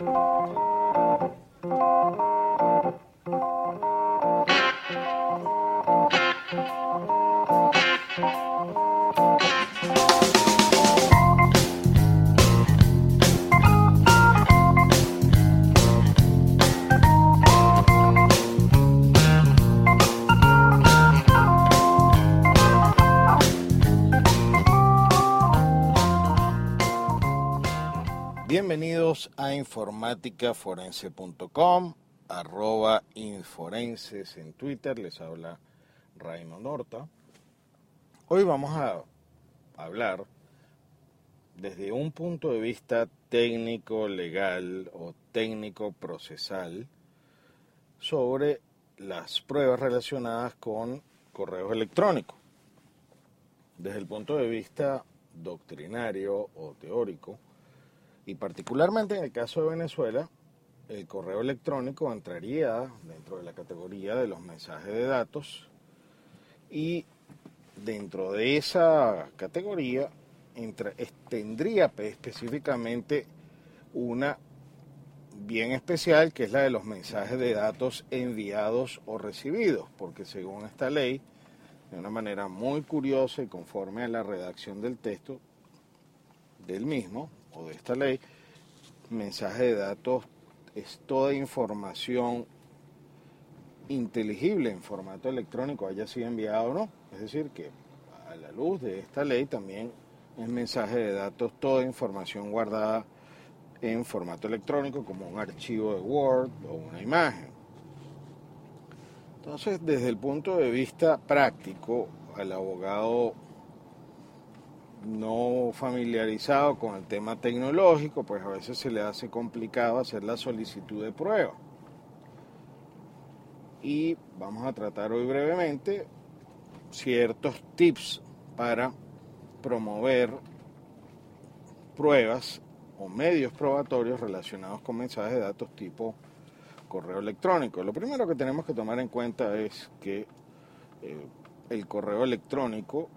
informaticaforense.com. Bienvenidos a informaticaforense.com, arroba inforenses en Twitter, les habla Raimo Norta. Hoy vamos a hablar desde un punto de vista técnico, legal o técnico procesal sobre las pruebas relacionadas con correos electrónicos. Desde el punto de vista doctrinario o teórico, y particularmente en el caso de Venezuela, el correo electrónico entraría dentro de la categoría de los mensajes de datos y dentro de esa categoría tendría pe- específicamente una bien especial que es la de los mensajes de datos enviados o recibidos, porque según esta ley, de una manera muy curiosa y conforme a la redacción del texto del mismo de esta ley, mensaje de datos es toda información inteligible en formato electrónico, haya sido enviado o no. Es decir, que a la luz de esta ley también es mensaje de datos toda información guardada en formato electrónico como un archivo de Word o una imagen. Entonces, desde el punto de vista práctico, al abogado no familiarizado con el tema tecnológico, pues a veces se le hace complicado hacer la solicitud de prueba. Y vamos a tratar hoy brevemente ciertos tips para promover pruebas o medios probatorios relacionados con mensajes de datos tipo correo electrónico. Lo primero que tenemos que tomar en cuenta es que eh, el correo electrónico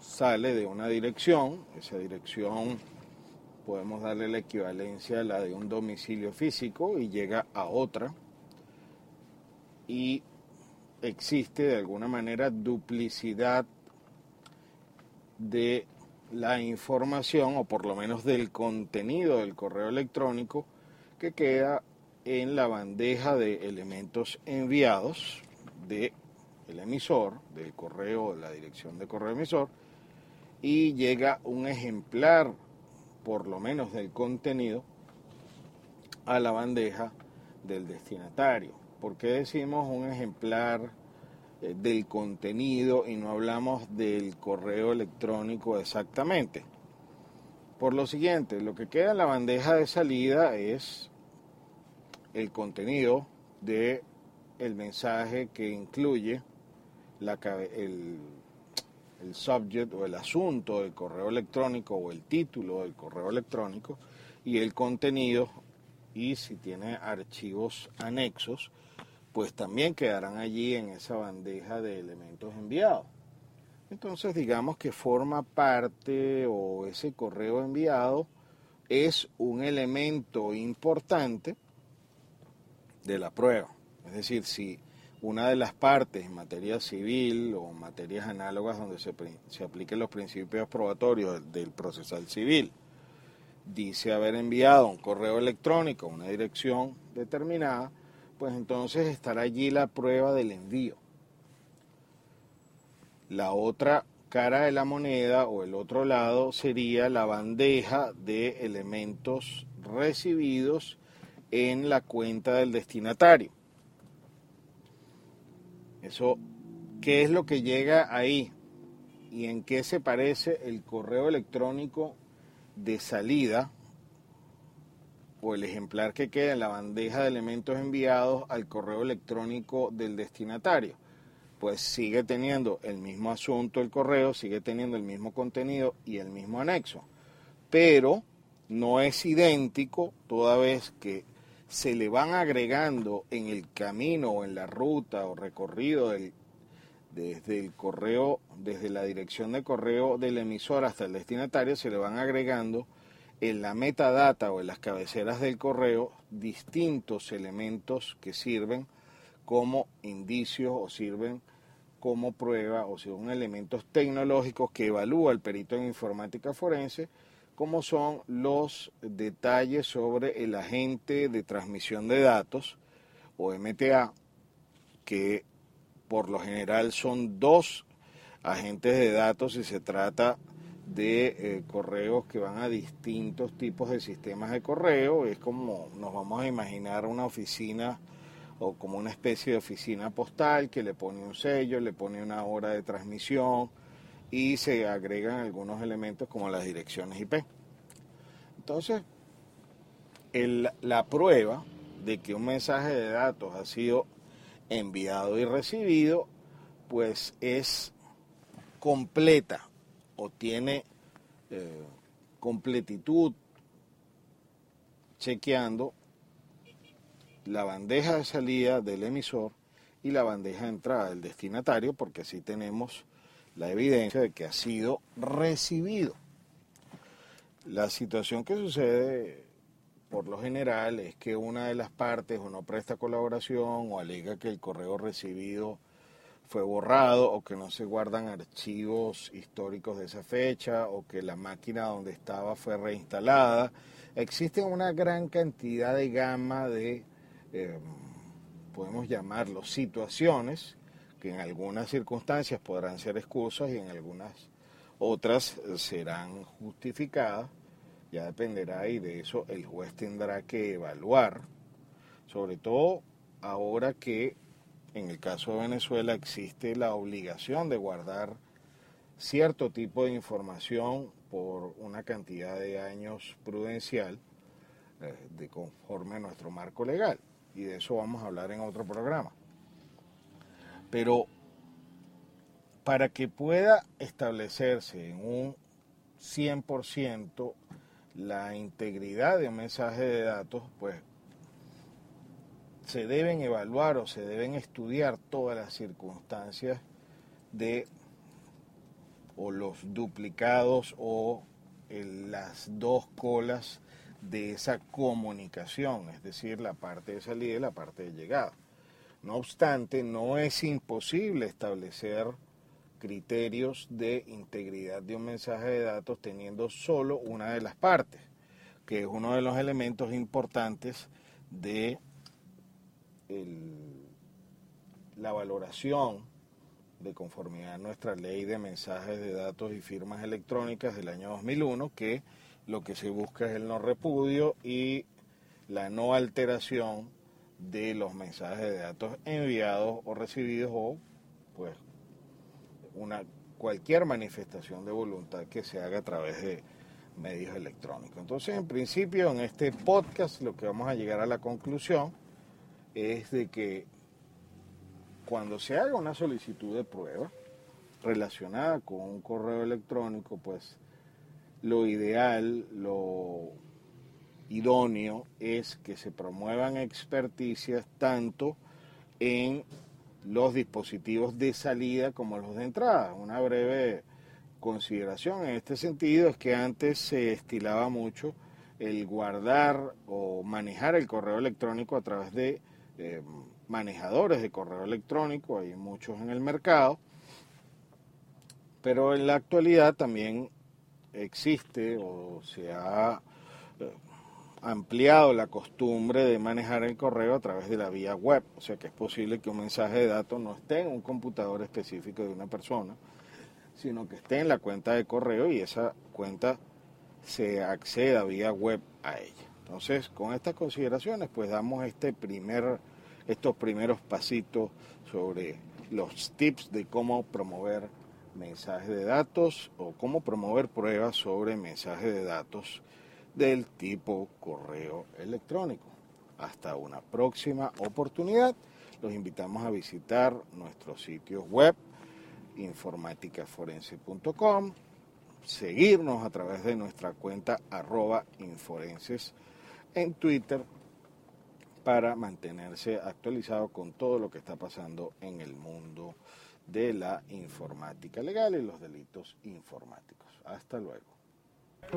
sale de una dirección, esa dirección podemos darle la equivalencia a la de un domicilio físico y llega a otra. Y existe de alguna manera duplicidad de la información o por lo menos del contenido del correo electrónico que queda en la bandeja de elementos enviados del emisor, del correo, la dirección de correo emisor, y llega un ejemplar, por lo menos del contenido, a la bandeja del destinatario. ¿Por qué decimos un ejemplar eh, del contenido y no hablamos del correo electrónico exactamente? Por lo siguiente, lo que queda en la bandeja de salida es el contenido de el mensaje que incluye la, el, el subject o el asunto del correo electrónico o el título del correo electrónico y el contenido y si tiene archivos anexos pues también quedarán allí en esa bandeja de elementos enviados. Entonces digamos que forma parte o ese correo enviado es un elemento importante de la prueba. Es decir, si una de las partes en materia civil o materias análogas donde se, se apliquen los principios probatorios del procesal civil dice haber enviado un correo electrónico a una dirección determinada, pues entonces estará allí la prueba del envío. La otra cara de la moneda o el otro lado sería la bandeja de elementos recibidos en la cuenta del destinatario. Eso, ¿qué es lo que llega ahí? ¿Y en qué se parece el correo electrónico de salida o el ejemplar que queda en la bandeja de elementos enviados al correo electrónico del destinatario? Pues sigue teniendo el mismo asunto el correo, sigue teniendo el mismo contenido y el mismo anexo. Pero no es idéntico toda vez que se le van agregando en el camino o en la ruta o recorrido del, desde el correo, desde la dirección de correo del emisor hasta el destinatario, se le van agregando en la metadata o en las cabeceras del correo distintos elementos que sirven como indicios o sirven como prueba o son elementos tecnológicos que evalúa el perito en informática forense como son los detalles sobre el agente de transmisión de datos o MTA, que por lo general son dos agentes de datos y se trata de eh, correos que van a distintos tipos de sistemas de correo. Es como nos vamos a imaginar una oficina o como una especie de oficina postal que le pone un sello, le pone una hora de transmisión, y se agregan algunos elementos como las direcciones IP. Entonces, la prueba de que un mensaje de datos ha sido enviado y recibido, pues es completa o tiene eh, completitud chequeando la bandeja de salida del emisor y la bandeja de entrada del destinatario, porque así tenemos la evidencia de que ha sido recibido. La situación que sucede por lo general es que una de las partes o no presta colaboración o alega que el correo recibido fue borrado o que no se guardan archivos históricos de esa fecha o que la máquina donde estaba fue reinstalada. Existe una gran cantidad de gama de, eh, podemos llamarlo, situaciones que en algunas circunstancias podrán ser excusas y en algunas otras serán justificadas. Ya dependerá y de eso el juez tendrá que evaluar, sobre todo ahora que en el caso de Venezuela existe la obligación de guardar cierto tipo de información por una cantidad de años prudencial eh, de conforme a nuestro marco legal. Y de eso vamos a hablar en otro programa. Pero para que pueda establecerse en un 100% la integridad de un mensaje de datos, pues se deben evaluar o se deben estudiar todas las circunstancias de o los duplicados o las dos colas de esa comunicación, es decir, la parte de salida y la parte de llegada. No obstante, no es imposible establecer criterios de integridad de un mensaje de datos teniendo solo una de las partes, que es uno de los elementos importantes de la valoración de conformidad a nuestra ley de mensajes de datos y firmas electrónicas del año 2001, que lo que se busca es el no repudio y la no alteración de los mensajes de datos enviados o recibidos o pues una cualquier manifestación de voluntad que se haga a través de medios electrónicos. Entonces, en principio, en este podcast lo que vamos a llegar a la conclusión es de que cuando se haga una solicitud de prueba relacionada con un correo electrónico, pues lo ideal, lo idóneo es que se promuevan experticias tanto en los dispositivos de salida como los de entrada. Una breve consideración en este sentido es que antes se estilaba mucho el guardar o manejar el correo electrónico a través de eh, manejadores de correo electrónico, hay muchos en el mercado, pero en la actualidad también existe o se ha eh, ampliado la costumbre de manejar el correo a través de la vía web, o sea que es posible que un mensaje de datos no esté en un computador específico de una persona, sino que esté en la cuenta de correo y esa cuenta se acceda vía web a ella. Entonces, con estas consideraciones, pues damos este primer, estos primeros pasitos sobre los tips de cómo promover mensajes de datos o cómo promover pruebas sobre mensajes de datos del tipo correo electrónico. Hasta una próxima oportunidad. Los invitamos a visitar nuestros sitios web informáticaforense.com, seguirnos a través de nuestra cuenta arroba inforenses en Twitter para mantenerse actualizado con todo lo que está pasando en el mundo de la informática legal y los delitos informáticos. Hasta luego. Te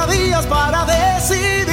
decidir.